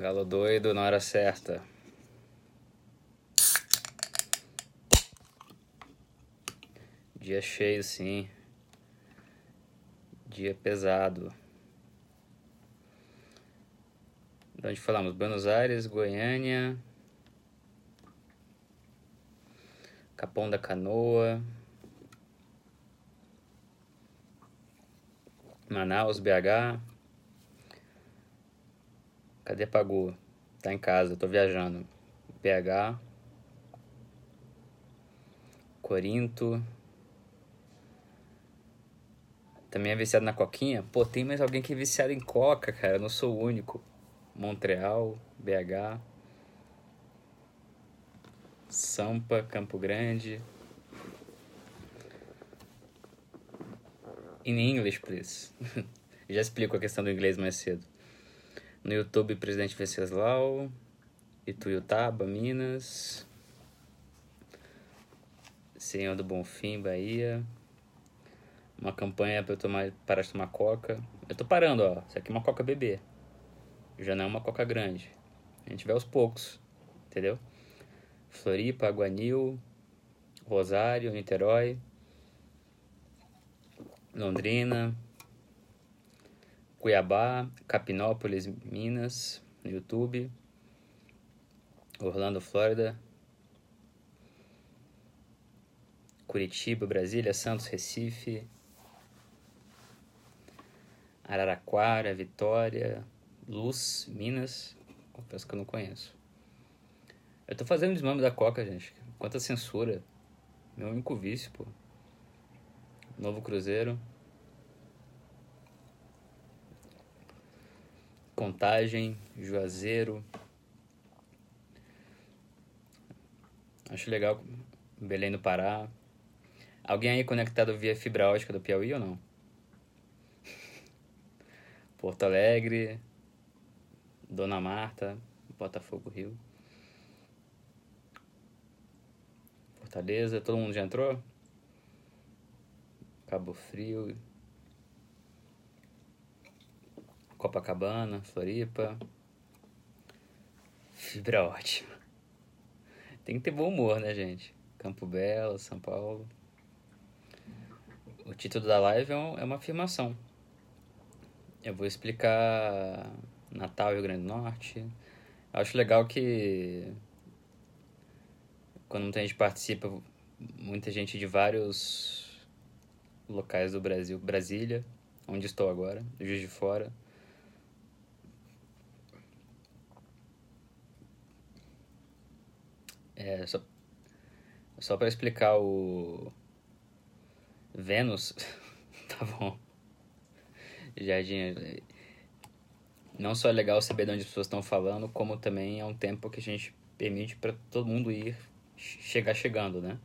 Galo doido na hora certa. Dia cheio, sim. Dia pesado. De onde falamos? Buenos Aires, Goiânia, Capão da Canoa, Manaus, BH. Cadê Pagu? Tá em casa, tô viajando. BH. Corinto. Também é viciado na coquinha? Pô, tem mais alguém que é viciado em coca, cara. Eu não sou o único. Montreal, BH. Sampa, Campo Grande. In English, please. Já explico a questão do inglês mais cedo. No YouTube, Presidente Venceslau, Ituiutaba, Minas, Senhor do Bonfim, Bahia. Uma campanha para eu tomar, parar de tomar coca. Eu tô parando, ó. Isso aqui é uma coca bebê. Já não é uma coca grande. A gente vai aos poucos, entendeu? Floripa, Aguanil, Rosário, Niterói, Londrina, Cuiabá, Capinópolis, Minas, no YouTube, Orlando, Flórida, Curitiba, Brasília, Santos, Recife, Araraquara, Vitória, Luz, Minas. Confesso que eu não conheço. Eu tô fazendo desmame da Coca, gente. Quanta censura. Meu único vício, pô. Novo Cruzeiro. Contagem, Juazeiro. Acho legal. Belém do Pará. Alguém aí conectado via fibra ótica do Piauí ou não? Porto Alegre, Dona Marta, Botafogo, Rio. Fortaleza, todo mundo já entrou? Cabo Frio, Copacabana, Floripa. Fibra ótima. Tem que ter bom humor, né, gente? Campo Belo, São Paulo. O título da live é, é uma afirmação. Eu vou explicar Natal, Rio Grande do Norte. Acho legal que quando muita gente participa, muita gente de vários locais do Brasil, Brasília, onde estou agora, Juiz de Fora, É, só, só para explicar o Vênus, tá bom. Jardim, não só é legal saber de onde as pessoas estão falando, como também é um tempo que a gente permite para todo mundo ir chegar chegando, né?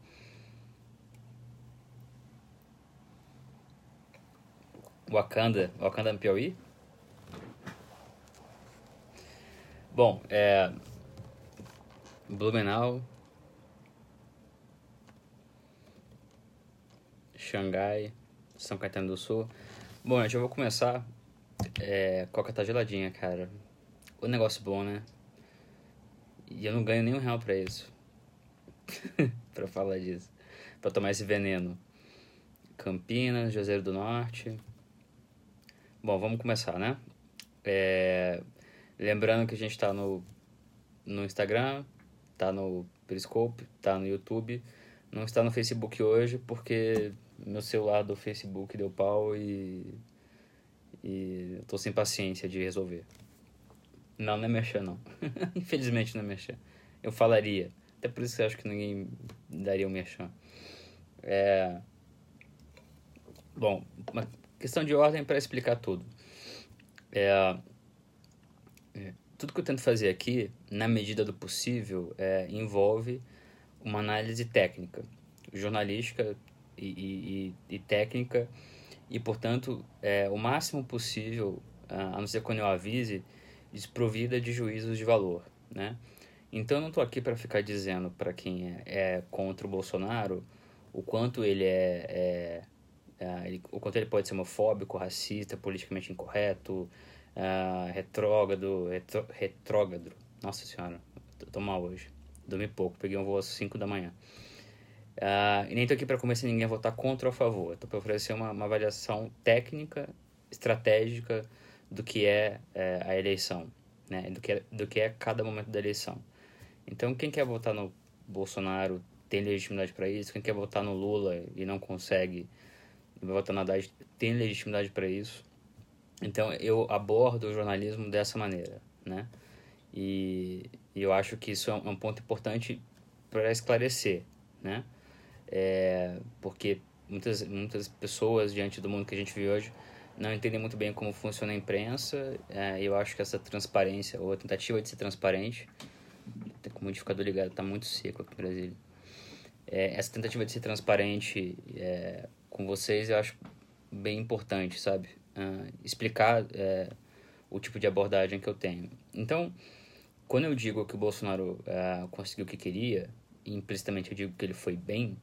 Wakanda, Wakanda no Piauí? Bom, é Blumenau, Xangai, São Caetano do Sul. Bom, gente, eu vou começar. É, Coca tá geladinha, cara. O negócio bom, né? E eu não ganho nenhum real pra isso. pra falar disso. Pra tomar esse veneno. Campinas, Juazeiro do Norte. Bom, vamos começar, né? É, lembrando que a gente tá no, no Instagram, tá no Periscope, tá no YouTube, não está no Facebook hoje porque meu celular do Facebook deu pau e e eu tô sem paciência de resolver. Não, não é mexer não. Infelizmente não é mexer. Eu falaria, até por isso que eu acho que ninguém daria o um mexer. É... Bom, uma questão de ordem para explicar tudo. É... tudo que eu tento fazer aqui, na medida do possível, é, envolve uma análise técnica, jornalística e, e, e técnica, e, portanto, é, o máximo possível, a não ser quando eu avise, desprovida de juízos de valor, né? Então, eu não estou aqui para ficar dizendo para quem é, é, contra o Bolsonaro o quanto ele é, é, é ele, o quanto ele pode ser homofóbico, racista, politicamente incorreto, uh, retrógrado, retro, retrógrado. Nossa senhora, tô, tô mal hoje. Dormi pouco, peguei um voo às 5 da manhã. Uh, e nem tô aqui para convencer ninguém a votar contra ou a favor. Tô para oferecer uma, uma avaliação técnica, estratégica do que é, é a eleição, né? Do que é, do que é cada momento da eleição. Então, quem quer votar no Bolsonaro tem legitimidade para isso. Quem quer votar no Lula e não consegue votar na Haddad tem legitimidade para isso. Então, eu abordo o jornalismo dessa maneira, né? E, e eu acho que isso é um, é ponto importante para esclarecer, né? É, porque muitas, muitas pessoas, diante do mundo que a gente vive hoje, não entendem muito bem como funciona a imprensa. É, eu acho que essa transparência, ou a tentativa de ser transparente, com o modificador ligado, está muito seco aqui no Brasil. É, essa tentativa de ser transparente é, com vocês eu acho bem importante, sabe? Uh, explicar é, o tipo de abordagem que eu tenho. Então, quando eu digo que o Bolsonaro uh, conseguiu o que queria, implicitamente eu digo que ele foi bem,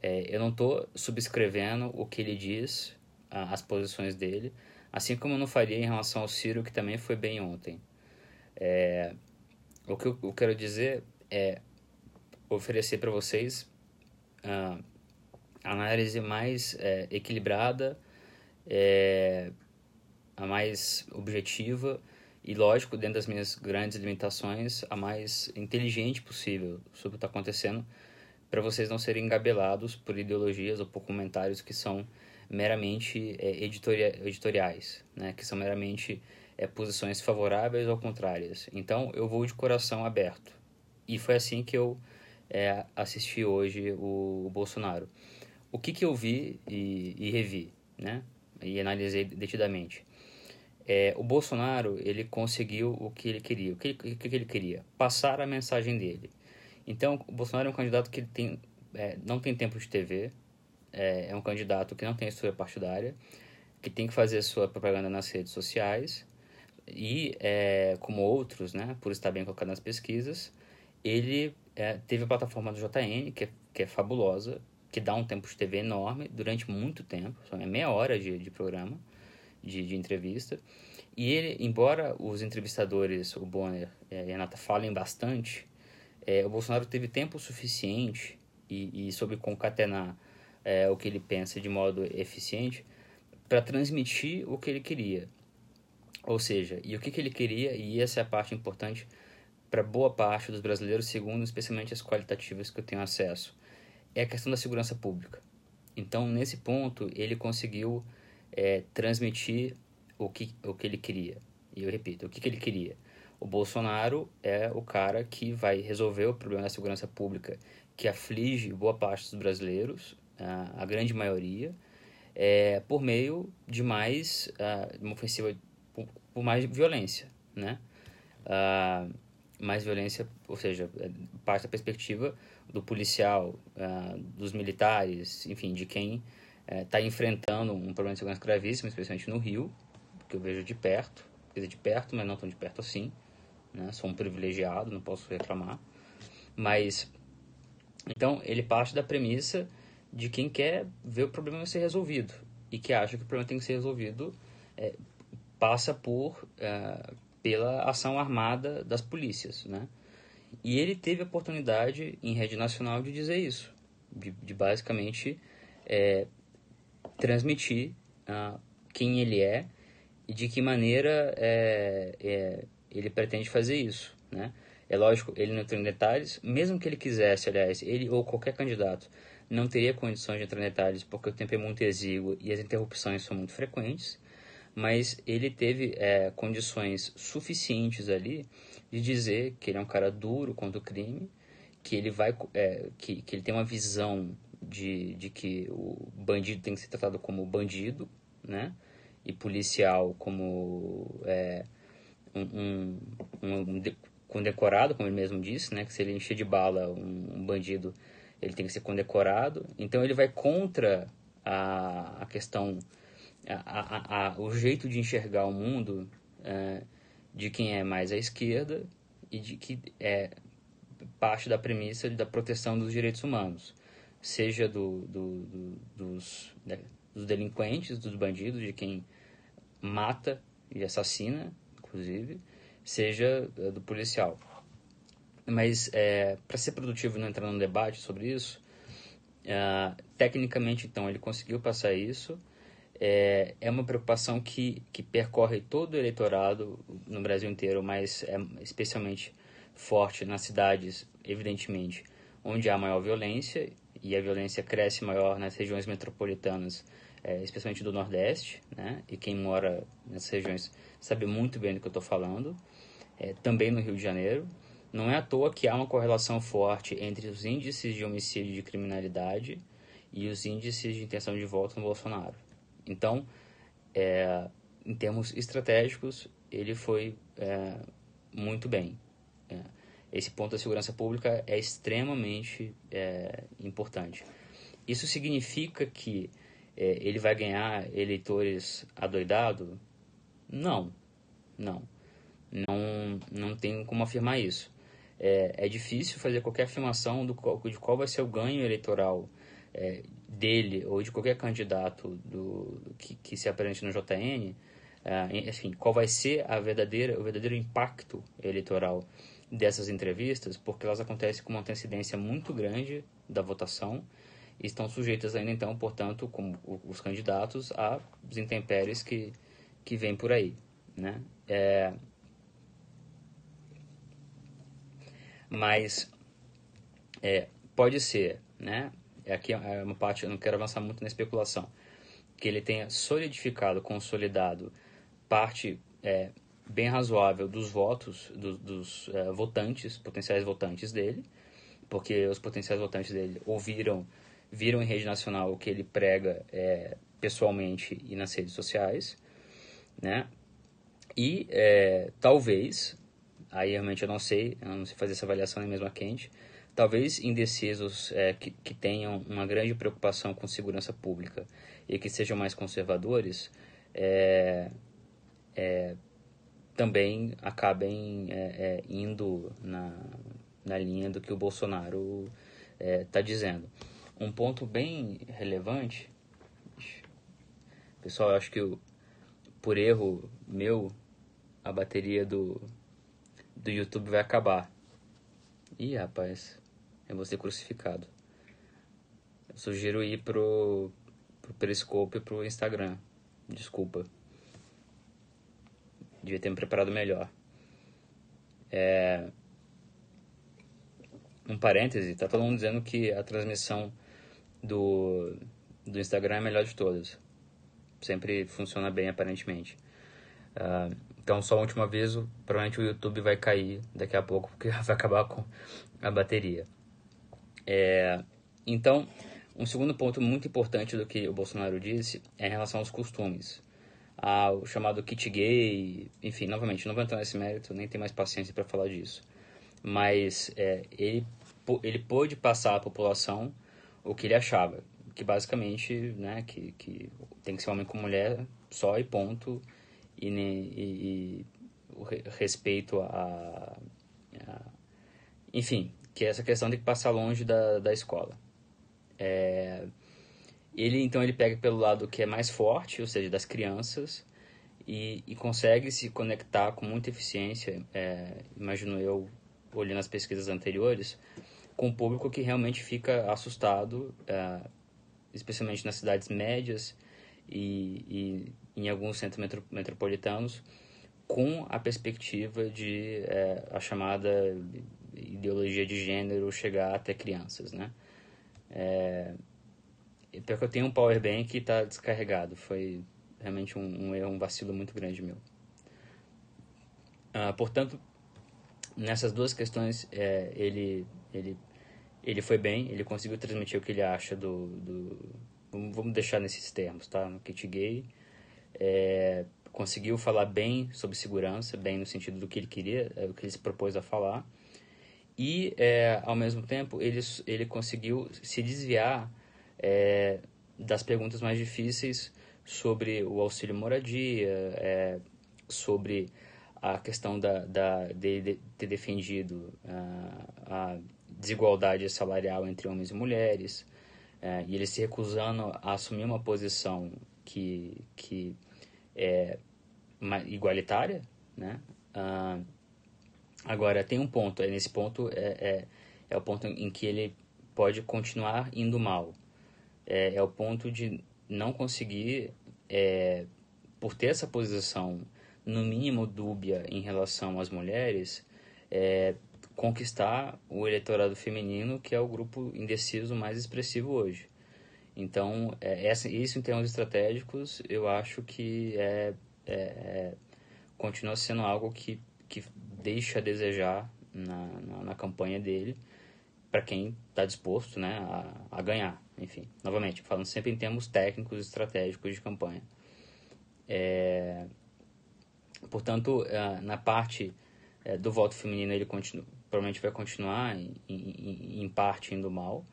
é, eu não estou subscrevendo o que ele diz, uh, as posições dele, assim como eu não faria em relação ao Ciro, que também foi bem ontem. É, o que eu, quero dizer é oferecer para vocês uh, análise mais equilibrada, é, a mais objetiva e, lógico, dentro das minhas grandes limitações, a mais inteligente possível sobre o que está acontecendo, para vocês não serem engabelados por ideologias ou por comentários que são meramente é, editoria editoriais, né? que são meramente é, posições favoráveis ou contrárias. Então, eu vou de coração aberto. E foi assim que eu é, assisti hoje o, o, Bolsonaro. O que, que eu vi e, e revi, né? E analisei detidamente. É, o Bolsonaro, ele conseguiu o que ele queria. O que, que, que ele queria? Passar a mensagem dele. Então, o Bolsonaro é um candidato que tem, é, não tem tempo de TV, é, é, um candidato que não tem estrutura partidária, que tem que fazer sua propaganda nas redes sociais e, é, como outros, né, por estar bem colocado nas pesquisas, ele é, teve a plataforma do JN, que é, que é fabulosa, que dá um tempo de TV enorme durante muito tempo, só é meia hora de, de programa, de, de entrevista. E ele, embora os entrevistadores, o Bonner e a Renata, falem bastante, é, o Bolsonaro teve tempo suficiente e, e soube concatenar é, o que ele pensa de modo eficiente para transmitir o que ele queria. Ou seja, e o que, que ele queria, e essa é a parte importante para boa parte dos brasileiros, segundo especialmente as qualitativas que eu tenho acesso, é a questão da segurança pública. Então, nesse ponto, ele conseguiu é, transmitir o que, o que ele queria. E eu repito, o que, que ele queria? O Bolsonaro é o cara que vai resolver o problema da segurança pública que aflige boa parte dos brasileiros, a, a grande maioria, é, por meio de mais uh, uma ofensiva por, por, mais violência, né? Uh, mais violência, ou seja, é, parte da perspectiva do policial, uh, dos militares, enfim, de quem está enfrentando um problema de segurança gravíssimo, especialmente no Rio, que eu vejo de perto, quer dizer, de perto, mas não tão de perto assim, né? Sou um privilegiado, não posso reclamar. Mas, então, ele parte da premissa de quem quer ver o problema ser resolvido e que acha que o problema tem que ser resolvido é, passa por é, pela ação armada das polícias, né? E ele teve a oportunidade em rede nacional de dizer isso, de, de basicamente é, transmitir uh, quem ele é e de que maneira é, é, ele pretende fazer isso, né? É lógico, ele não entrou em detalhes, mesmo que ele quisesse, aliás, ele ou qualquer candidato não teria condições de entrar em detalhes porque o tempo é muito exíguo e as interrupções são muito frequentes, mas ele teve é, condições suficientes ali de dizer que ele é um cara duro contra o crime, que ele vai, é, que, que ele tem uma visão de, de que o bandido tem que ser tratado como bandido, né? E policial como é, um, um, um condecorado, como ele mesmo disse, né? Que se ele encher de bala um, um, bandido, ele tem que ser condecorado. Então ele vai contra a, a questão, a, a, o jeito de enxergar o mundo é, de quem é mais à esquerda e de que é parte da premissa da proteção dos direitos humanos, seja do, do, do dos, né, dos delinquentes, dos bandidos, de quem mata e assassina, inclusive, seja uh, do policial. Mas, é, para ser produtivo e não entrar num debate sobre isso, uh, tecnicamente, então, ele conseguiu passar isso. É, é uma preocupação que, que percorre todo o eleitorado no Brasil inteiro, mas é especialmente forte nas cidades, evidentemente, onde há maior violência, e a violência cresce maior nas regiões metropolitanas, é, especialmente do Nordeste, né? E quem mora nessas regiões sabe muito bem do que eu estou falando. É, também no Rio de Janeiro. Não é à toa que há uma correlação forte entre os índices de homicídio e de criminalidade e os índices de intenção de voto no Bolsonaro. Então, é, em termos estratégicos, ele foi é, muito bem. É, esse ponto da segurança pública é extremamente é, importante. Isso significa que é, ele vai ganhar eleitores adoidados? Não, não. Não, não tem como afirmar isso é, é difícil fazer qualquer afirmação do, de qual vai ser o ganho eleitoral é, dele ou de qualquer candidato do, que, que se apresente no JN, é, enfim, qual vai ser a verdadeira, o verdadeiro impacto eleitoral dessas entrevistas, porque elas acontecem com uma antecedência muito grande da votação e estão sujeitas ainda então, portanto, como os candidatos, a intempéries que, que vêm por aí, né? É, Mas é, pode ser, né? Aqui é uma parte, eu não quero avançar muito na especulação, que ele tenha solidificado, consolidado parte é, bem razoável dos votos do, dos é, votantes, potenciais votantes dele, porque os potenciais votantes dele ouviram, viram em rede nacional o que ele prega é, pessoalmente e nas redes sociais, né? E é, talvez aí realmente eu não sei, eu não sei fazer essa avaliação nem mesmo a quente. Talvez indecisos é, que, que tenham uma grande preocupação com segurança pública e que sejam mais conservadores, é, é, também acabem é, é, indo na, na linha do que o Bolsonaro está é, dizendo. Um ponto bem relevante, pessoal, eu acho que eu, por erro meu, a bateria do, do YouTube vai acabar. Ih, rapaz, vou ser crucificado. Eu sugiro ir pro, pro Periscope e pro Instagram. Desculpa. Devia ter me preparado melhor. É... Um parêntese, tá todo mundo dizendo que a transmissão do, do Instagram é a melhor de todas. Sempre funciona bem, aparentemente. Uh, então, só um último aviso, provavelmente o YouTube vai cair daqui a pouco, porque vai acabar com a bateria. É, então, um segundo ponto muito importante do que o Bolsonaro disse é em relação aos costumes. Ao chamado kit gay, enfim, novamente, não vou entrar nesse mérito, nem tenho mais paciência para falar disso. Mas é, ele, ele pôde passar à população o que ele achava, que basicamente, né, que, que tem que ser homem com mulher só e ponto, e, e, e o respeito a, a, Enfim, que é essa questão de passar longe da, da escola. É, ele, então, ele pega pelo lado que é mais forte, ou seja, das crianças, e, e consegue se conectar com muita eficiência, é, imagino eu, olhando as pesquisas anteriores, com o público que realmente fica assustado, é, especialmente nas cidades médias e, e em alguns centros metro, metropolitanos com a perspectiva de é, a chamada ideologia de gênero chegar até crianças, né? É, pior que eu tenho um power bank que está descarregado, foi realmente um, um, erro, um vacilo muito grande meu. Ah, portanto, nessas duas questões, é, ele, ele, ele foi bem, ele conseguiu transmitir o que ele acha do, do vamos deixar nesses termos, tá? No kit gay, é, conseguiu falar bem sobre segurança, bem no sentido do que ele queria, é, o que ele se propôs a falar. E, é, ao mesmo tempo, ele, ele conseguiu se desviar é, das perguntas mais difíceis sobre o auxílio moradia, é, sobre a questão da, da, de, de ter defendido a, a desigualdade salarial entre homens e mulheres, é, e ele se recusando a assumir uma posição que, que é, igualitária, né? Uh, agora, tem um ponto, é nesse ponto é, é, é, o ponto em que ele pode continuar indo mal. É, é o ponto de não conseguir, é, por ter essa posição, no mínimo dúbia em relação às mulheres, é, conquistar o eleitorado feminino, que é o grupo indeciso mais expressivo hoje. Então, é, essa, isso em termos estratégicos, eu acho que é continua sendo algo que, que deixa a desejar na, na, na campanha dele, para quem está disposto né, a, a ganhar. Enfim, novamente, falando sempre em termos técnicos estratégicos de campanha. É, portanto, é, na parte é, do voto feminino, ele continua, provavelmente vai continuar em, em, em parte indo mal,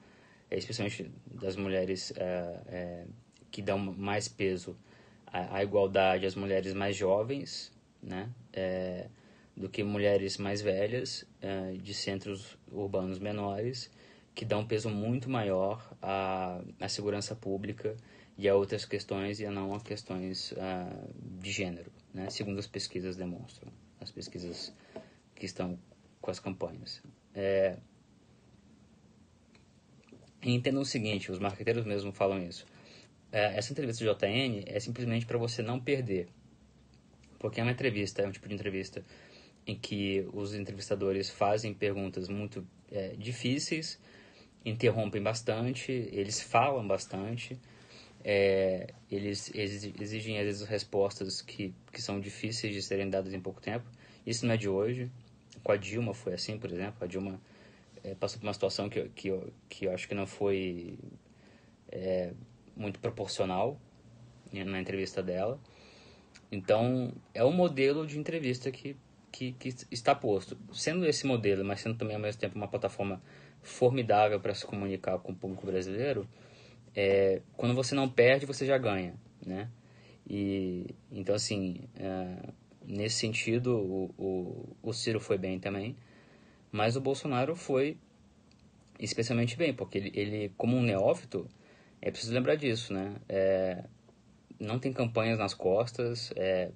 é, especialmente das mulheres é, é, que dão mais peso à, à, igualdade às mulheres mais jovens, né, é, do que mulheres mais velhas é, de centros urbanos menores, que dão peso muito maior à, à segurança pública e a outras questões e a não a questões uh, de gênero, né? segundo as pesquisas demonstram, as pesquisas que estão com as campanhas. É... Entendam o seguinte, os marqueteiros mesmo falam isso. É, essa entrevista de JN é simplesmente para você não perder. Porque é uma entrevista, é um tipo de entrevista em que os entrevistadores fazem perguntas muito é, difíceis, interrompem bastante, eles falam bastante, é, eles exigem às vezes respostas que, que são difíceis de serem dadas em pouco tempo. Isso não é de hoje, com a Dilma foi assim, por exemplo. A Dilma é, passou por uma situação que, que, que eu acho que não foi é, muito proporcional na entrevista dela. Então, é um modelo de entrevista que, que, que está posto. Sendo esse modelo, mas sendo também ao mesmo tempo uma plataforma formidável para se comunicar com o público brasileiro, é, quando você não perde, você já ganha, né? E, então, assim, é, Nesse sentido, o, o, o Ciro foi bem também, mas o Bolsonaro foi especialmente bem, porque ele, ele como um neófito, é preciso lembrar disso, né? É, não tem campanhas nas costas, é,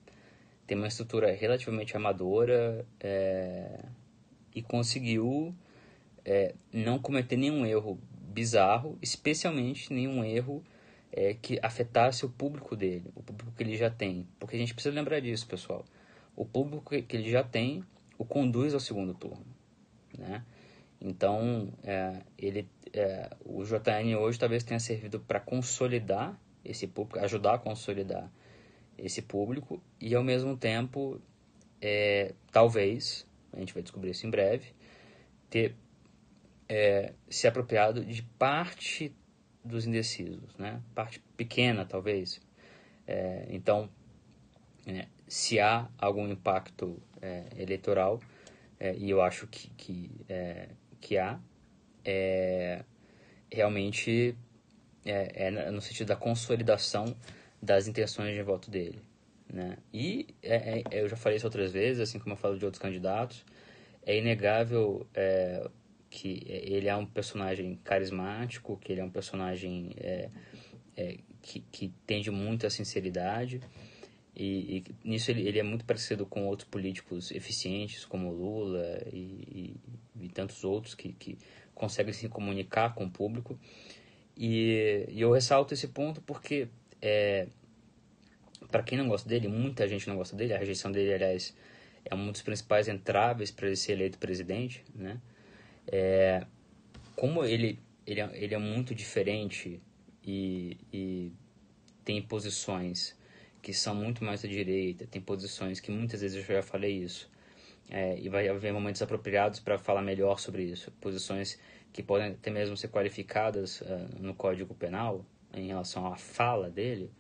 tem uma estrutura relativamente amadora é, e conseguiu é, não cometer nenhum erro bizarro, especialmente nenhum erro é, que afetasse o público dele, o público que ele já tem. Porque a gente precisa lembrar disso, pessoal o público que ele já tem o conduz ao segundo turno, né? Então, é, ele, é, o JN hoje talvez tenha servido para consolidar esse público, ajudar a consolidar esse público e, ao mesmo tempo, é, talvez, a gente vai descobrir isso em breve, ter é, se apropriado de parte dos indecisos, né? Parte pequena, talvez. É, então, né, se há algum impacto é, eleitoral, é, e eu acho que, que, é, que há, realmente é, no sentido da consolidação das intenções de voto dele. Né? E é, eu já falei isso outras vezes, assim como eu falo de outros candidatos, é inegável que ele é um personagem carismático, que ele é um personagem que, que tende muito à sinceridade, e, e nisso ele, ele, é muito parecido com outros políticos eficientes, como Lula e, e, e tantos outros que, que conseguem se comunicar com o público. E, e eu ressalto esse ponto porque, é, para quem não gosta dele, muita gente não gosta dele, a rejeição dele, aliás, é um dos principais entraves para ele ser eleito presidente, né? É, como ele, ele, é, ele é muito diferente e, e tem posições que são muito mais à direita, tem posições que muitas vezes eu já falei isso, é, e vai haver momentos apropriados para falar melhor sobre isso, posições que podem até mesmo ser qualificadas uh, no Código Penal em relação à fala dele,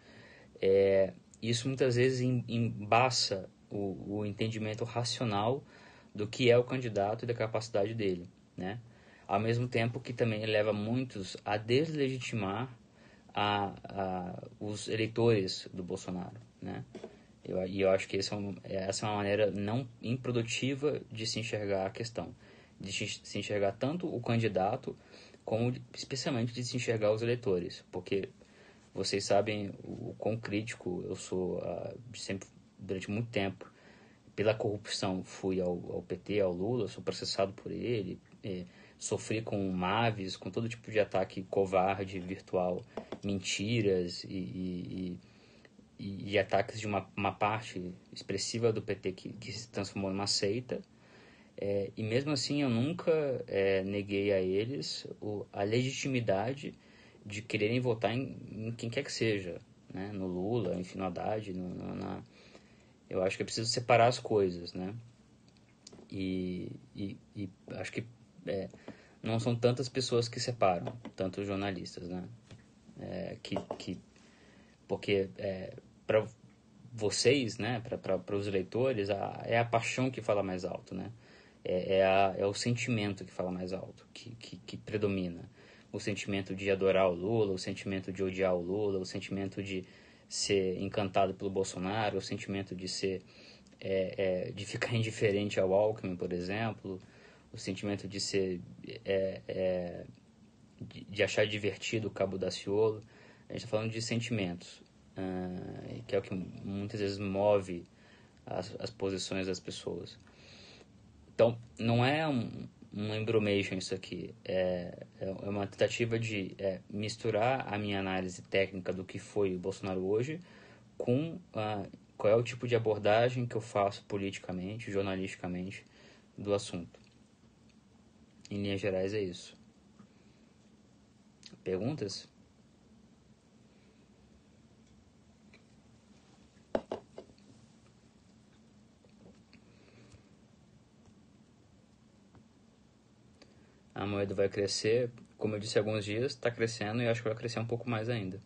é, isso muitas vezes embaça o, o entendimento racional do que é o candidato e da capacidade dele, né? Ao mesmo tempo que também leva muitos a deslegitimar a, a, os eleitores do Bolsonaro, né? E eu acho que é um, essa é uma maneira não improdutiva de se enxergar a questão, de se enxergar tanto o candidato como especialmente de se enxergar os eleitores, porque vocês sabem o, quão crítico eu sou uh, sempre durante muito tempo, pela corrupção, fui ao, ao PT, ao Lula, sou processado por ele, é, sofri com Maves, com todo tipo de ataque covarde, virtual, mentiras e, e, e, e ataques de uma, uma, parte expressiva do PT que, que se transformou numa seita. É, e mesmo assim eu nunca é, neguei a eles o, a legitimidade de quererem votar em, em, quem quer que seja, né? no Lula, enfim, no Haddad, no, no, na... eu acho que é preciso separar as coisas, né? E, e, e acho que é, não são tantas pessoas que separam, tantos jornalistas, né? É, que, que, porque é, para vocês, né, para os eleitores, a, é a paixão que fala mais alto, né? É, é, a, é o sentimento que fala mais alto, que, que, que predomina. O sentimento de adorar o Lula, o sentimento de odiar o Lula, o sentimento de ser encantado pelo Bolsonaro, o sentimento de ser é, é, de ficar indiferente ao Alckmin, por exemplo, o sentimento de ser é, é, de, de, achar divertido o Cabo Daciolo. A gente está falando de sentimentos, uh, que é o que muitas vezes move as, as posições das pessoas. Então, não é um, um embromation isso aqui. É, é uma tentativa de é, misturar a minha análise técnica do que foi o Bolsonaro hoje com uh, qual é o tipo de abordagem que eu faço politicamente, jornalisticamente, do assunto. Em linhas gerais é isso. Perguntas? A moeda vai crescer, como eu disse há alguns dias, está crescendo e acho que vai crescer um pouco mais ainda.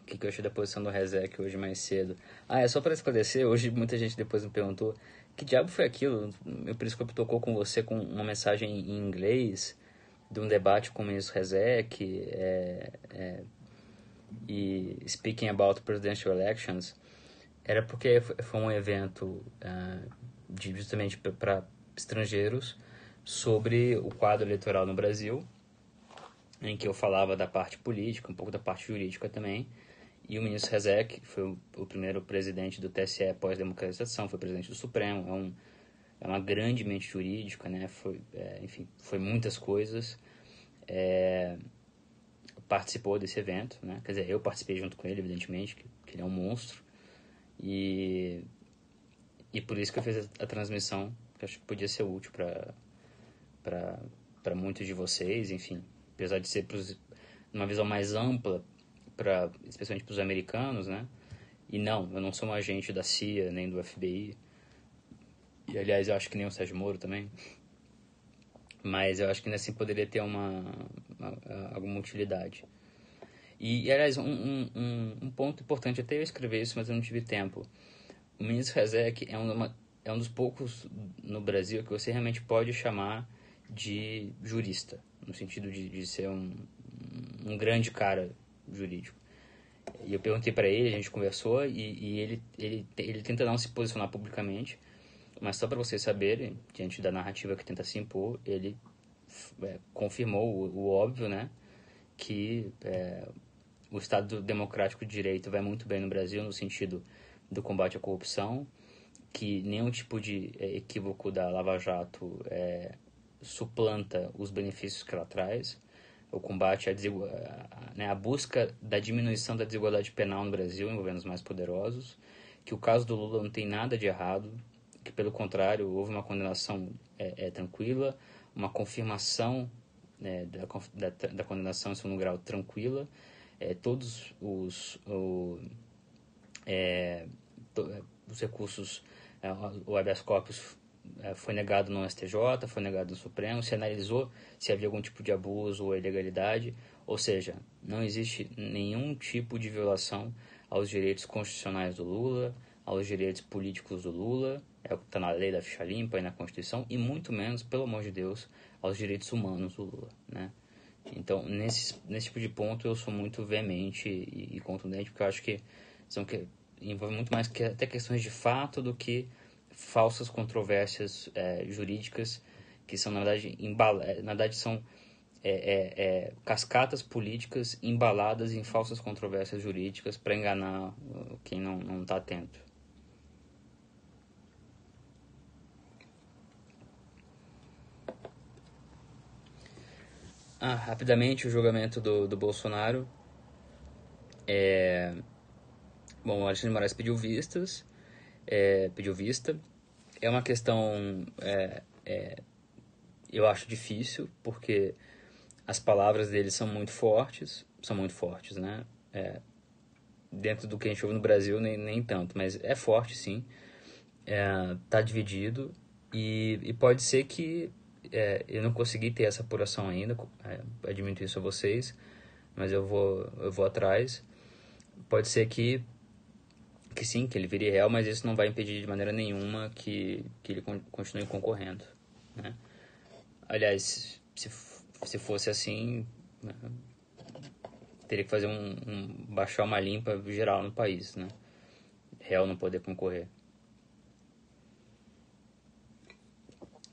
O que, que eu achei da posição do Rezec hoje mais cedo? Ah, é só para esclarecer, hoje muita gente depois me perguntou que diabo foi aquilo? Meu periscópio tocou com você com uma mensagem em inglês de um debate com o ministro Rezek é, é, e speaking about presidential elections era porque foi um evento uh, de, justamente para estrangeiros sobre o quadro eleitoral no Brasil em que eu falava da parte política, um pouco da parte jurídica também e o ministro Rezek, que foi o, o primeiro presidente do TSE pós-democratização, foi presidente do Supremo, é, um, é uma grande mente jurídica, né? Foi, é, enfim, foi muitas coisas. É, participou desse evento, né? Quer dizer, eu participei junto com ele, evidentemente, que, que ele é um monstro. E, e por isso que eu fiz a, a transmissão, que acho que podia ser útil para muitos de vocês, enfim. Apesar de ser pros, uma visão mais ampla para especialmente para os americanos, né? E não, eu não sou um agente da CIA nem do FBI. E aliás, eu acho que nem o Sérgio Moro também. Mas eu acho que ainda assim poderia ter uma, uma alguma utilidade. E, aliás, um, um, um, ponto importante, até eu escrever isso, mas eu não tive tempo. O ministro Rezek é, uma, é um dos poucos no Brasil que você realmente pode chamar de jurista, no sentido de, de ser um, um grande cara jurídico. E eu perguntei para ele, a gente conversou e, e, ele, ele, ele tenta não se posicionar publicamente, mas só para vocês saberem, diante da narrativa que tenta se impor, ele é, confirmou o, o, óbvio, né? Que é, o Estado Democrático de Direito vai muito bem no Brasil no sentido do combate à corrupção, que nenhum tipo de é, equívoco da Lava Jato é, suplanta os benefícios que ela traz. O combate à né, a busca da diminuição da desigualdade penal no Brasil envolvendo os mais poderosos, que o caso do Lula não tem nada de errado, que pelo contrário houve uma condenação é, é tranquila, uma confirmação né, da, da, da, condenação em segundo grau tranquila, é, todos os, o, é, to, os recursos, é, o habeas corpus é, foi negado no STJ, foi negado no Supremo, se analisou se havia algum tipo de abuso ou ilegalidade, ou seja, não existe nenhum tipo de violação aos direitos constitucionais do Lula, aos direitos políticos do Lula, é o que está na lei da ficha limpa e na Constituição, e muito menos, pelo amor de Deus, aos direitos humanos do Lula, né? Então, nesse, nesse tipo de ponto, eu sou muito veemente e, e contundente, porque eu acho que são que envolve muito mais que até questões de fato do que falsas controvérsias é, jurídicas que são na verdade embala, é, na verdade são é, é, é, cascatas políticas embaladas em falsas controvérsias jurídicas para enganar quem não está atento. Ah, rapidamente o julgamento do, do Bolsonaro. É... Bom, o Alexandre Moraes pediu vistas, é, pediu vista. É uma questão, é, é, eu acho difícil, porque as palavras dele são muito fortes, são muito fortes, né? É, dentro do que a gente ouve no Brasil, nem, nem tanto, mas é forte sim. É, tá dividido e, e pode ser que é, eu não consegui ter essa apuração ainda, é, admito isso a vocês, mas eu vou, eu vou atrás. Pode ser que, que sim, que ele vire real, mas isso não vai impedir de maneira nenhuma que, que ele continue concorrendo. Né? Aliás, se, se fosse assim, né, teria que fazer um, um, baixar uma limpa geral no país, né? Real não poder concorrer.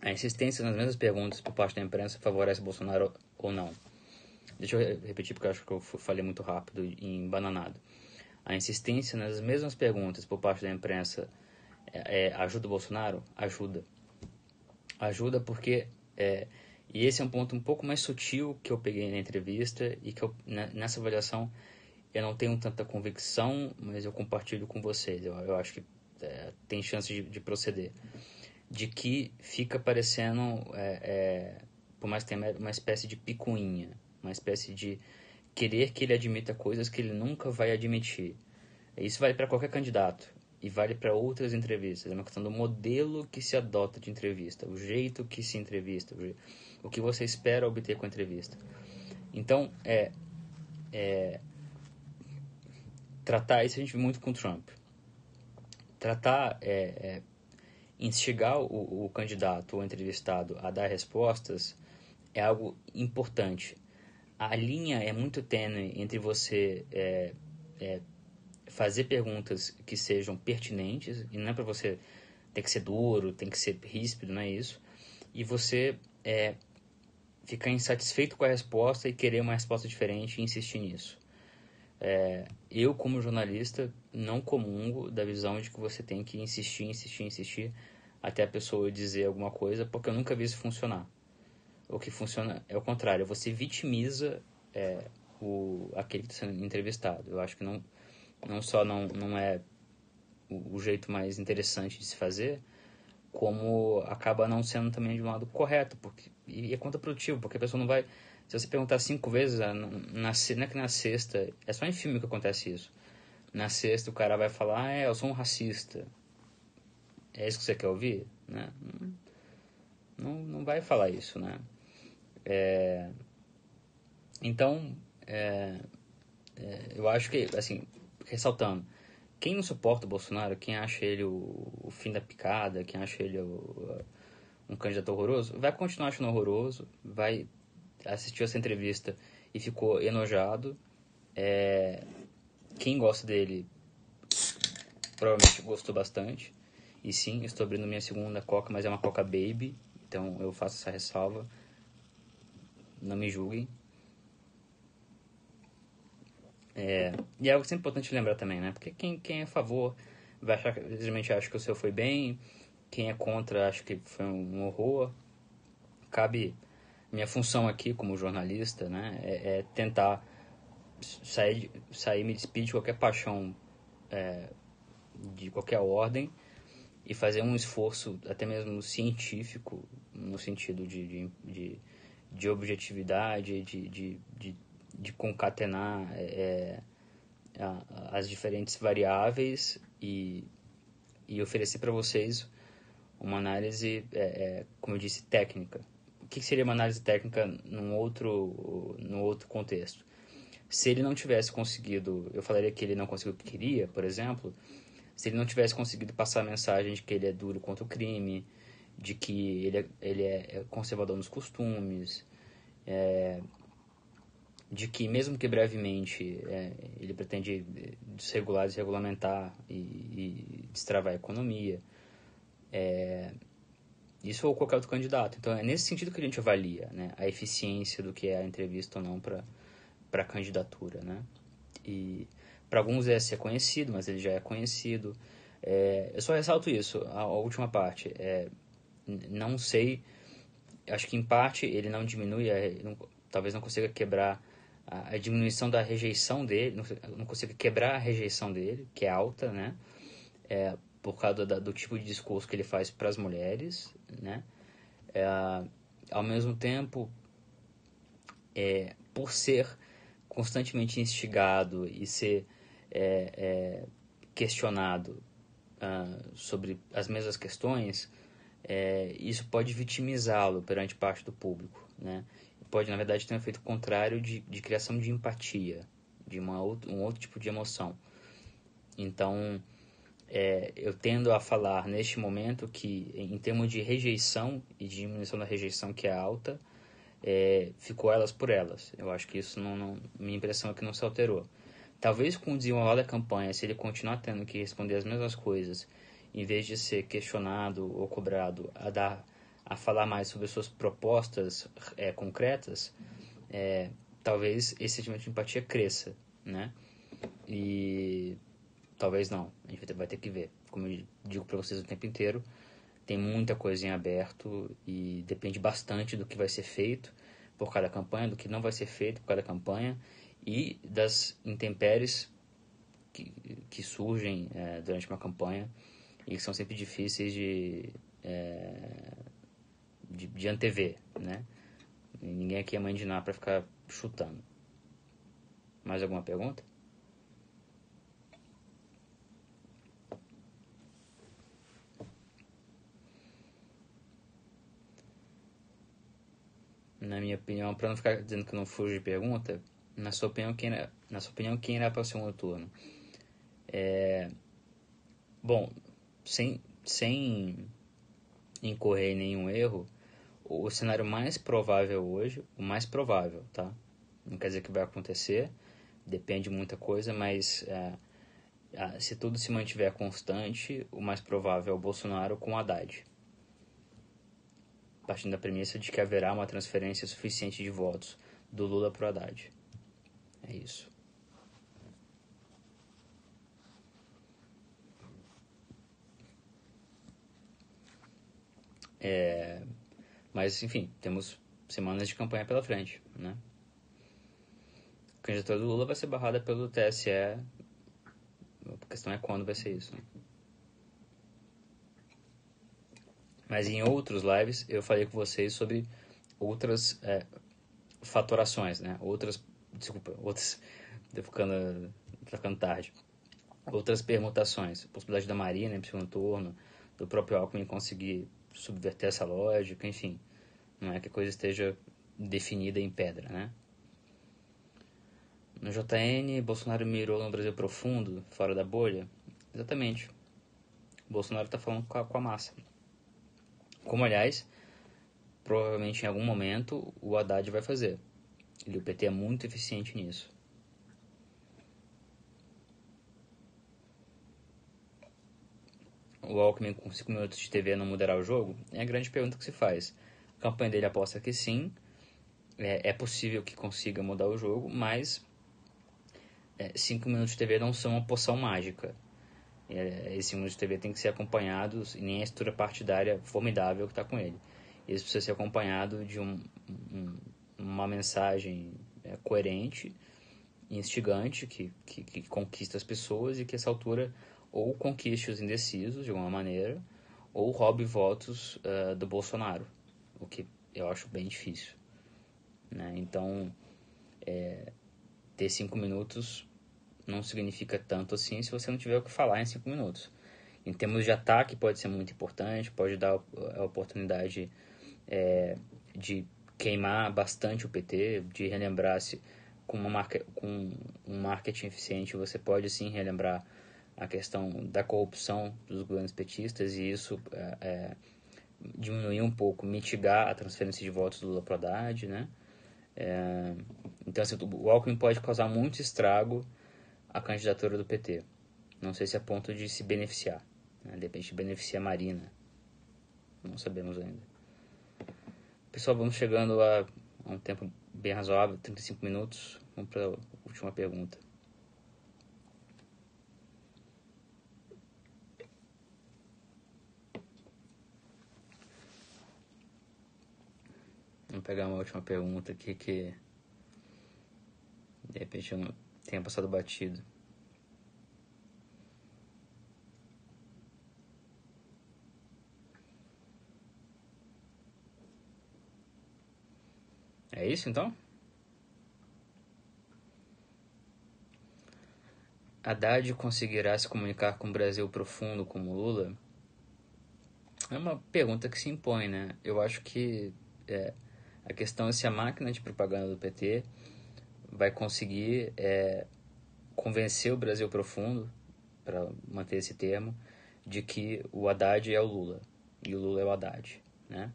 A insistência nas mesmas perguntas por parte da imprensa favorece Bolsonaro ou não? Deixa eu repetir porque eu acho que eu falei muito rápido e embananado. A insistência nas mesmas perguntas por parte da imprensa é, é, ajuda o Bolsonaro? Ajuda. Ajuda porque, é, e esse é um ponto um pouco mais sutil que eu peguei na entrevista e que eu, nessa avaliação eu não tenho tanta convicção, mas eu compartilho com vocês. Eu, eu acho que é, tem chance de, de proceder de que fica parecendo, é, é, por mais que tenha uma espécie de picuinha, uma espécie de querer que ele admita coisas que ele nunca vai admitir. Isso vale para qualquer candidato e vale para outras entrevistas. É uma questão do modelo que se adota de entrevista, o jeito que se entrevista, o que você espera obter com a entrevista. Então, é, é tratar isso a gente vê muito com Trump. Tratar é, é instigar o, o candidato ou entrevistado a dar respostas é algo importante. A linha é muito tênue entre você é, é, fazer perguntas que sejam pertinentes, e não é para você ter que ser duro, tem que ser ríspido, não é isso, e você é, ficar insatisfeito com a resposta e querer uma resposta diferente e insistir nisso. É, eu, como jornalista, não comungo da visão de que você tem que insistir, insistir, insistir até a pessoa dizer alguma coisa, porque eu nunca vi isso funcionar. O que funciona é o contrário, você vitimiza é, o, aquele que está sendo entrevistado. Eu acho que não, não só não, não é o, o jeito mais interessante de se fazer, como acaba não sendo também de um lado correto, porque, e é contraprodutivo, porque a pessoa não vai se você perguntar cinco vezes, na, na, não é que na sexta, é só em filme que acontece isso. Na sexta o cara vai falar, ah, é, eu sou um racista. É isso que você quer ouvir? Né? Não, não vai falar isso, né? É, então, é, é, eu acho que, assim, ressaltando, quem não suporta o Bolsonaro, quem acha ele o, o fim da picada, quem acha ele o, um candidato horroroso, vai continuar achando horroroso, vai assistiu essa entrevista e ficou enojado. É, quem gosta dele provavelmente gostou bastante. E sim, estou abrindo minha segunda Coca, mas é uma Coca Baby. Então eu faço essa ressalva. Não me julguem. É, e é algo sempre importante lembrar também, né? Porque quem, quem é a favor vai achar, geralmente acha que o seu foi bem, quem é contra acha que foi um horror. Cabe minha função aqui como jornalista, né, é, é tentar sair, sair me despedir de qualquer paixão é, de qualquer ordem e fazer um esforço até mesmo científico no sentido de, de, de, de objetividade, de, de, de, de concatenar é, as diferentes variáveis e, e oferecer para vocês uma análise, é, é, como eu disse, técnica o que seria uma análise técnica num outro, num outro contexto? Se ele não tivesse conseguido, eu falaria que ele não conseguiu o que queria, por exemplo, se ele não tivesse conseguido passar a mensagem de que ele é duro contra o crime, de que ele é, ele é conservador nos costumes, é, de que mesmo que brevemente é, ele pretende desregular, desregulamentar e, e destravar a economia, é, Isso ou qualquer outro candidato. Então é nesse sentido que a gente avalia né, a eficiência do que é a entrevista ou não para a candidatura. Né? E para alguns é ser conhecido, mas ele já é conhecido. É, eu só ressalto isso, a, a última parte. É, não sei, acho que em parte ele não diminui, não, talvez não consiga quebrar a, a, diminuição da rejeição dele, não, não consiga quebrar a rejeição dele, que é alta, né? É, por causa da, do tipo de discurso que ele faz para as mulheres, né? É, ao mesmo tempo, é, por ser constantemente instigado e ser é, é questionado uh, sobre as mesmas questões, é, isso pode vitimizá-lo perante parte do público, né? Pode, na verdade, ter um efeito contrário de, de criação de empatia, de uma, um outro tipo de emoção. Então, é, eu tendo a falar neste momento que, em termos de rejeição e de diminuição da rejeição que é alta, é, ficou elas por elas. Eu acho que isso não, não, minha impressão é que não se alterou. Talvez com o desenrolar da campanha, se ele continuar tendo que responder as mesmas coisas, em vez de ser questionado ou cobrado a dar a falar mais sobre suas propostas é, concretas, é, talvez esse sentimento de empatia cresça, né? E Talvez não. A gente vai ter que ver. Como eu digo para vocês o tempo inteiro, tem muita coisa em aberto e depende bastante do que vai ser feito por cada campanha, do que não vai ser feito por cada campanha e das intempéries que, que surgem é, durante uma campanha e que são sempre difíceis de, é, de, de antever, né? E ninguém aqui é mãe de nada para ficar chutando. Mais alguma pergunta? na minha opinião, para não ficar dizendo que não fujo de pergunta, na sua opinião, quem, na sua opinião, quem irá para o segundo turno? É, bom, sem, sem incorrer em nenhum erro, o cenário mais provável hoje, o mais provável, tá? Não quer dizer que vai acontecer, depende de muita coisa, mas é, se tudo se mantiver constante, o mais provável é o Bolsonaro com o Haddad partindo da premissa de que haverá uma transferência suficiente de votos do Lula para o Haddad. É isso. É, mas, enfim, temos semanas de campanha pela frente, né? A candidatura do Lula vai ser barrada pelo TSE. A questão é quando vai ser isso, né? Mas em outros lives eu falei com vocês sobre outras é, fatorações, né? Outras, desculpa, outras, tô ficando, tá ficando tarde. Outras permutações, possibilidade da Marina em segundo turno, do próprio Alckmin conseguir subverter essa lógica, enfim. Não é que a coisa esteja definida em pedra, né? No JN, Bolsonaro mirou no Brasil profundo, fora da bolha? Exatamente. Bolsonaro está falando com a, com a massa. Como, aliás, provavelmente em algum momento o Haddad vai fazer. E o PT é muito eficiente nisso. O Alckmin com 5 minutos de TV não mudará o jogo? É a grande pergunta que se faz. A campanha dele aposta que sim. É, é possível que consiga mudar o jogo, mas 5 é, minutos de TV não são uma poção mágica. É, esse mundo de TV tem que ser acompanhado, e nem a estrutura partidária formidável que está com ele. Isso precisa ser acompanhado de um, um, uma mensagem é, coerente, instigante, que, que, que, conquista as pessoas e que, essa altura, ou conquiste os indecisos, de alguma maneira, ou roube votos uh, do Bolsonaro, o que eu acho bem difícil. Né? Então, é, ter cinco minutos não significa tanto assim se você não tiver o que falar em cinco minutos. Em termos de ataque, pode ser muito importante, pode dar a oportunidade é, de queimar bastante o PT, de relembrar-se com, com um marketing eficiente, você pode sim relembrar a questão da corrupção dos governos petistas e isso é, é, diminuir um pouco, mitigar a transferência de votos do Lula para Haddad, né? É, então, assim, o Alckmin pode causar muito estrago a candidatura do PT. Não sei se é ponto de se beneficiar. Né? De repente beneficia a Marina. não sabemos ainda. Pessoal, vamos chegando a, a um tempo bem razoável, 35 minutos. Vamos para a última pergunta. Vamos pegar uma última pergunta aqui que de repente eu não tenha passado batido. É isso então? Haddad conseguirá se comunicar com o Brasil profundo como Lula? É uma pergunta que se impõe, né? Eu acho que é, a questão é se a máquina de propaganda do PT vai conseguir é, convencer o Brasil profundo, para manter esse termo, de que o Haddad é o Lula e o Lula é o Haddad, né?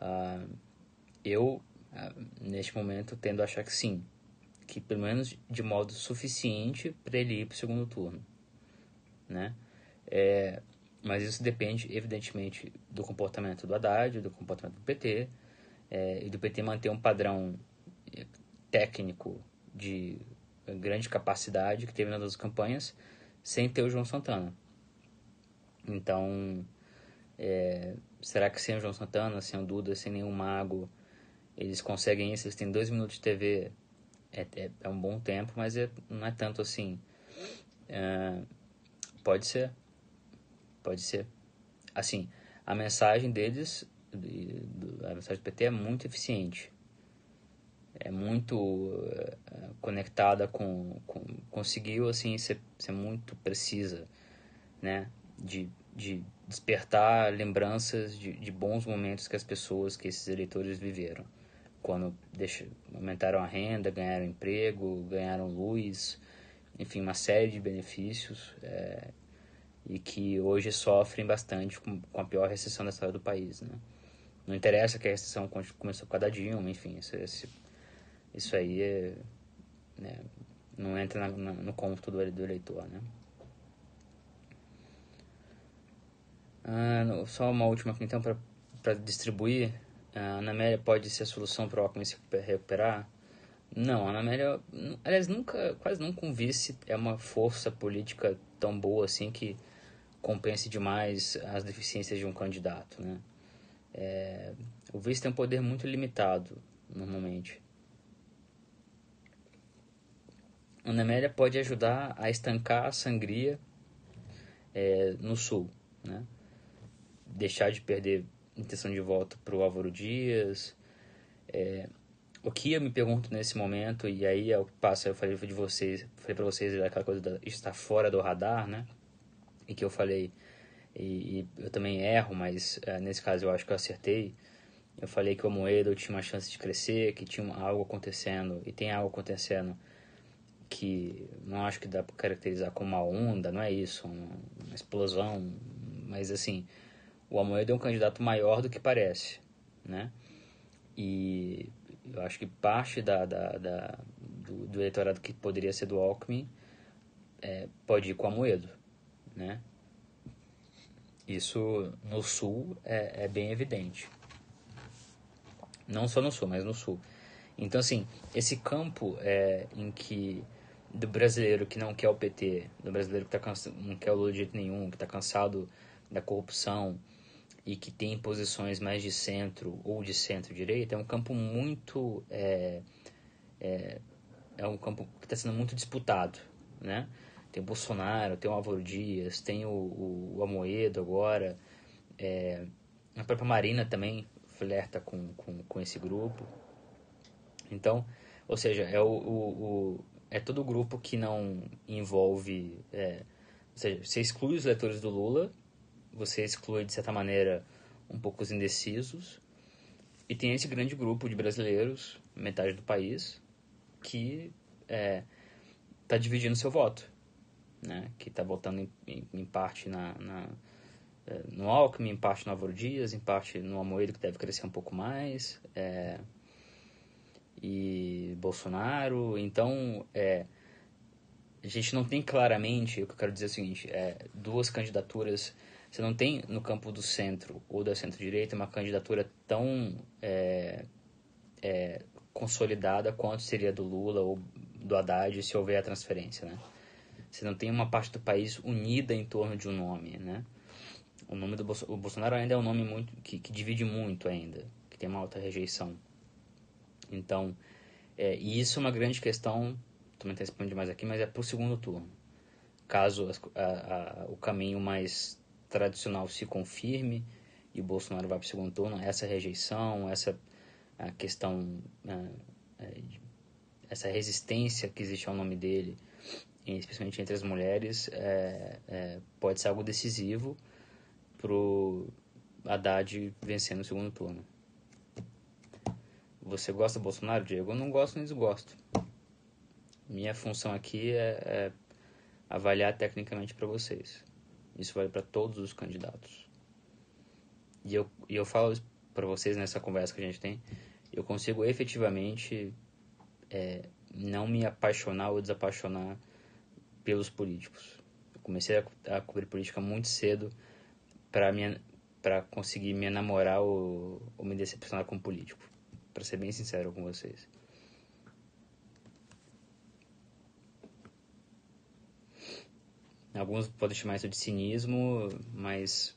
Ah, eu, ah, neste momento, tendo a achar que sim, que pelo menos de modo suficiente para ele ir para o segundo turno, né? É, mas isso depende, evidentemente, do comportamento do Haddad, do comportamento do PT, é, e do PT manter um padrão é, técnico de grande capacidade que teve nas duas campanhas, sem ter o João Santana. Então, é, será que sem o João Santana, sem o Duda, sem nenhum mago, eles conseguem isso? Eles têm dois minutos de TV, é, é, é um bom tempo, mas é, não é tanto assim. É, pode ser, pode ser. Assim, a mensagem deles a mensagem do PT é muito eficiente. É muito é, conectada com, com, Conseguiu, assim, ser, ser muito precisa, né? De, de despertar lembranças de, de bons momentos que as pessoas, que esses eleitores viveram. Quando deixa, aumentaram a renda, ganharam emprego, ganharam luz, enfim, uma série de benefícios. É, e que hoje sofrem bastante com a pior recessão da história do país, né? Não interessa que a recessão começou com a da Dilma, enfim, isso, isso, aí é, né, não entra na, na, no cômputo do, do eleitor, né? Ah, só uma última aqui então para distribuir. A Ana Amélia pode ser a solução para o Alckmin se recuperar? Não, a Ana Amélia, aliás, nunca, quase nunca um vice é uma força política tão boa assim que compense demais as deficiências de um candidato, né? É, o vice tem um poder muito limitado, normalmente. A Amélia pode ajudar a estancar a sangria é, no sul, né? Deixar de perder intenção de voto para o Álvaro Dias. É, o que eu me pergunto nesse momento, e aí é o que passa, eu falei de vocês, falei para vocês aquela coisa de estar fora do radar, né? E que eu falei, e, e eu também erro, mas é, nesse caso eu acho que eu acertei. Eu falei que o Moedo tinha uma chance de crescer, que tinha algo acontecendo, e tem algo acontecendo que não acho que dá para caracterizar como uma onda, não é isso, uma, uma explosão, mas assim, o Amoedo é um candidato maior do que parece, né? E eu acho que parte da, da, da do, do, eleitorado que poderia ser do Alckmin é, pode ir com o Amoedo, né? Isso no sul é, é bem evidente. Não só no sul, mas no sul. Então, assim, esse campo é, em que do brasileiro que não quer o PT, do brasileiro que tá cansado, não quer o Lula de jeito nenhum, que está cansado da corrupção e que tem posições mais de centro ou de centro-direita, é um campo muito... É, é, é um campo que está sendo muito disputado, né? Tem o Bolsonaro, tem o Álvaro Dias, tem o, o, o Amoedo agora. É, a própria Marina também flerta com, com, com esse grupo. Então, ou seja, é, o, o, o é todo o grupo que não envolve... É, ou seja, você exclui os eleitores do Lula, você exclui, de certa maneira, um pouco os indecisos, e tem esse grande grupo de brasileiros, metade do país, que está é, tá dividindo seu voto né, que está votando em, em, em, parte na, na, é, no Alckmin, em parte no Álvaro Dias, em parte no Amoedo, que deve crescer um pouco mais, é, e Bolsonaro. Então, é, a gente não tem claramente, o que eu quero dizer é o seguinte, é, duas candidaturas você não tem no campo do centro ou da centro-direita uma candidatura tão é, é, consolidada quanto seria do Lula ou do Haddad se houver a transferência, né? Você não tem uma parte do país unida em torno de um nome, né? O nome do Bolso o Bolsonaro ainda é um nome muito que, que divide muito ainda, que tem uma alta rejeição. Então, é, e isso é uma grande questão, também está expondo demais aqui, mas é para o segundo turno. Caso a, a, o caminho mais tradicional se confirme e o Bolsonaro vá para o segundo turno, essa rejeição, essa a questão, a, é, essa resistência que existe ao nome dele, especialmente entre as mulheres, é, é, pode ser algo decisivo para o Haddad vencer no segundo turno. Você gosta do Bolsonaro, Diego? Eu não gosto nem desgosto. Minha função aqui é, é avaliar tecnicamente para vocês. Isso vale para todos os candidatos. E eu, e eu falo para vocês nessa conversa que a gente tem, eu consigo efetivamente é, não me apaixonar ou desapaixonar pelos políticos. Eu comecei a, a cobrir política muito cedo para para conseguir me enamorar ou, ou me decepcionar com político. Para ser bem sincero com vocês. Alguns podem chamar isso de cinismo, mas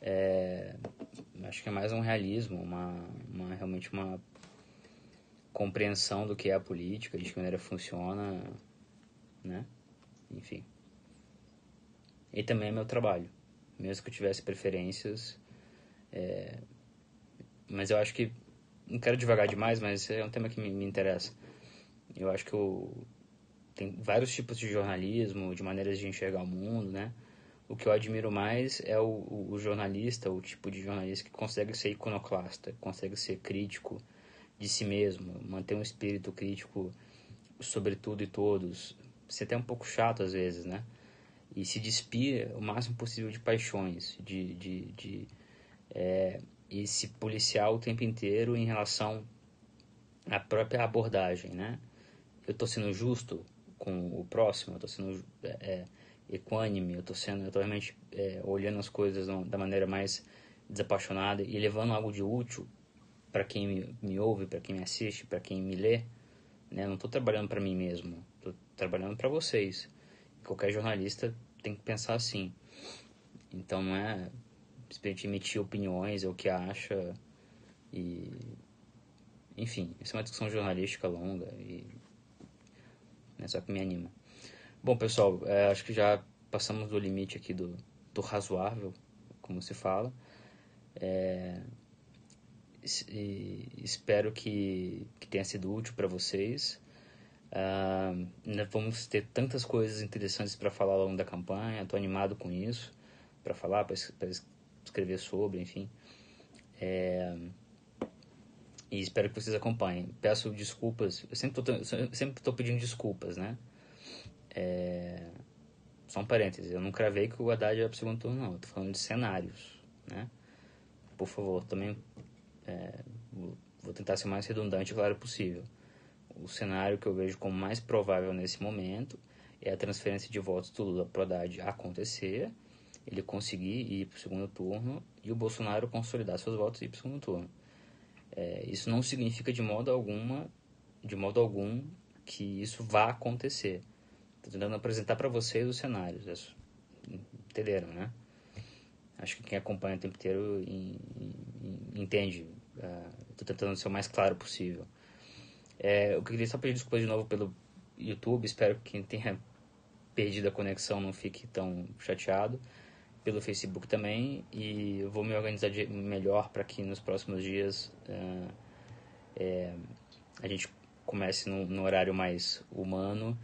é, acho que é mais um realismo, uma, uma, realmente uma compreensão do que é a política, de que maneira funciona, né? Enfim. E também é meu trabalho. Mesmo que eu tivesse preferências. É, mas eu acho que. Não quero devagar demais, mas é um tema que me, me interessa. Eu acho que tem vários tipos de jornalismo, de maneiras de enxergar o mundo, né? O que eu admiro mais é o, o, jornalista, o tipo de jornalista que consegue ser iconoclasta, consegue ser crítico de si mesmo, manter um espírito crítico sobre tudo e todos. Ser até um pouco chato às vezes, né? E se despir o máximo possível de paixões, de, de, de é, e se policiar o tempo inteiro em relação à própria abordagem, né? Eu estou sendo justo, com o próximo, eu estou sendo é, é, equânime, eu estou sendo, eu tô realmente é, olhando as coisas da maneira mais desapaixonada e levando algo de útil para quem me, me ouve, para quem me assiste, para quem me lê. Né? não estou trabalhando para mim mesmo, trabalhando para vocês. Qualquer jornalista tem que pensar assim. Então não é simplesmente emitir opiniões, é o que acha e enfim, isso é uma discussão jornalística longa e né? Só que me anima. Bom, pessoal, é, acho que já passamos do limite aqui do, do razoável, como se fala. É, espero que, que tenha sido útil para vocês. Uh, vamos ter tantas coisas interessantes para falar ao longo da campanha. Estou animado com isso, para falar, para escrever sobre, enfim. É, e espero que vocês acompanhem. Peço desculpas, eu sempre tô, sempre pedindo desculpas, né? É... Só um parênteses, eu não cravei que o Haddad era pro segundo turno, não. Tô falando de cenários, né? Por favor, também é... vou tentar ser o mais redundante e claro possível. O cenário que eu vejo como mais provável nesse momento é a transferência de votos do Lula pro Haddad acontecer, ele conseguir ir pro segundo turno e o Bolsonaro consolidar seus votos e ir pro segundo turno. É, isso não significa de modo alguma, de modo algum, que isso vá acontecer. Estou tentando apresentar para vocês os cenários, isso, entenderam, né? Acho que quem acompanha o tempo inteiro entende. Estou uh, tentando ser o mais claro possível. É, eu queria só pedir desculpas de novo pelo YouTube. Espero que quem tenha perdido a conexão não fique tão chateado pelo Facebook também e eu vou me organizar de, melhor para que nos próximos dias uh, é, a gente comece no, no horário mais humano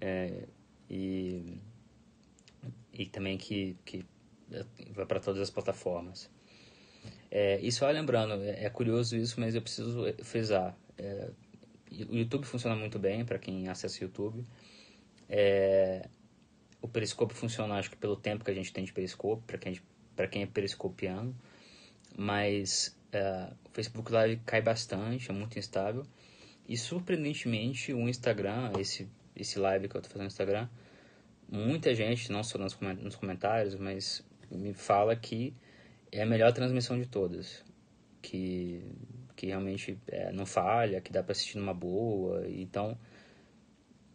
é, e, e também que, que vá para todas as plataformas. É, e só lembrando, é, é, curioso isso, mas eu preciso frisar. É, o YouTube funciona muito bem para quem acessa o YouTube. É, o periscope funciona, acho que pelo tempo que a gente tem de periscope, para quem, pra quem é periscopiano. Mas uh, o Facebook Live cai bastante, é muito instável. E surpreendentemente, o Instagram, esse, esse live que eu estou fazendo no Instagram, muita gente, não só nos comentários, mas me fala que é a melhor transmissão de todas. Que, que realmente é, não falha, que dá para assistir numa boa. Então,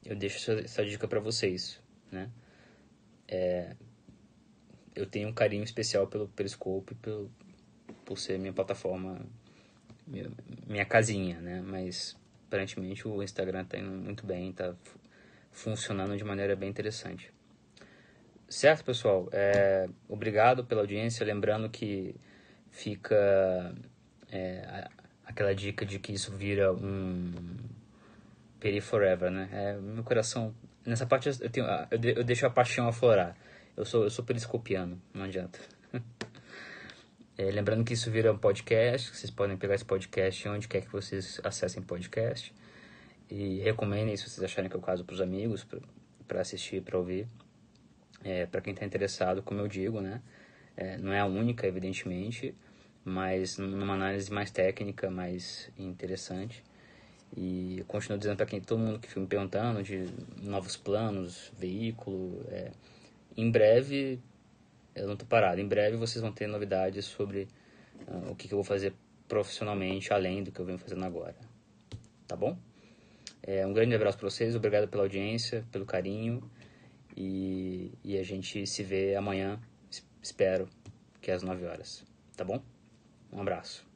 eu deixo essa, essa dica para vocês, né? É, eu tenho um carinho especial pelo Periscope, pelo, por ser minha plataforma, minha, minha casinha, né? Mas, aparentemente, o Instagram está indo muito bem, está funcionando de maneira bem interessante. Certo, pessoal? É, obrigado pela audiência. Lembrando que fica é, aquela dica de que isso vira um Peri Forever, né? É, meu coração... Nessa parte eu, tenho, eu, eu deixo a paixão aflorar. Eu sou, eu sou periscopiano, não adianta. é, lembrando que isso vira um podcast, vocês podem pegar esse podcast onde quer que vocês acessem podcast. E recomendem se vocês acharem que é o caso para os amigos, para assistir, para ouvir. É, para quem está interessado, como eu digo, né? É, não é a única, evidentemente, mas numa análise mais técnica, mais interessante. E continuo dizendo para quem todo mundo que fica me perguntando de novos planos, veículo, é, em breve eu não estou parado. Em breve vocês vão ter novidades sobre uh, o que, que, eu vou fazer profissionalmente além do que eu venho fazendo agora. Tá bom? É, um grande abraço para vocês, obrigado pela audiência, pelo carinho e, e a gente se vê amanhã, espero que às 9 horas. Tá bom? Um abraço.